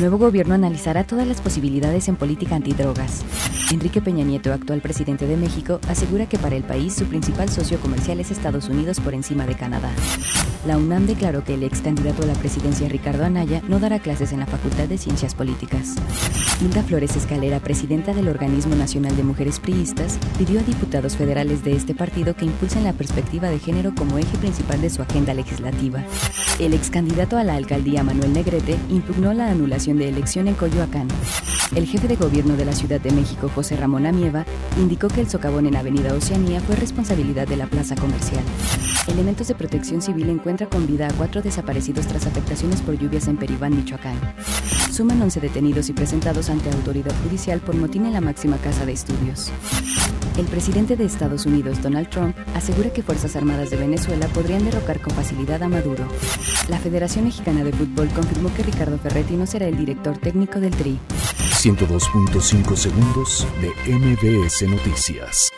Nuevo gobierno analizará todas las posibilidades en política antidrogas. Enrique Peña Nieto, actual presidente de México, asegura que para el país su principal socio comercial es Estados Unidos por encima de Canadá. La UNAM declaró que el ex candidato a la presidencia Ricardo Anaya no dará clases en la Facultad de Ciencias Políticas. Hilda Flores Escalera, presidenta del Organismo Nacional de Mujeres Priistas, pidió a diputados federales de este partido que impulsen la perspectiva de género como eje principal de su agenda legislativa. El ex candidato a la alcaldía Manuel Negrete impugnó la anulación de elección en Coyoacán. El jefe de gobierno de la Ciudad de México, José Ramón Amieva, indicó que el socavón en Avenida Oceanía fue responsabilidad de la plaza comercial. Elementos de protección civil encuentra con vida a cuatro desaparecidos tras afectaciones por lluvias en Peribán, Michoacán. Suman 11 detenidos y presentados ante autoridad judicial por motín en la máxima casa de estudios. El presidente de Estados Unidos, Donald Trump, asegura que Fuerzas Armadas de Venezuela podrían derrocar con facilidad a Maduro. La Federación Mexicana de Fútbol confirmó que Ricardo Ferretti no será el director técnico del TRI. 102.5 segundos de MBS Noticias.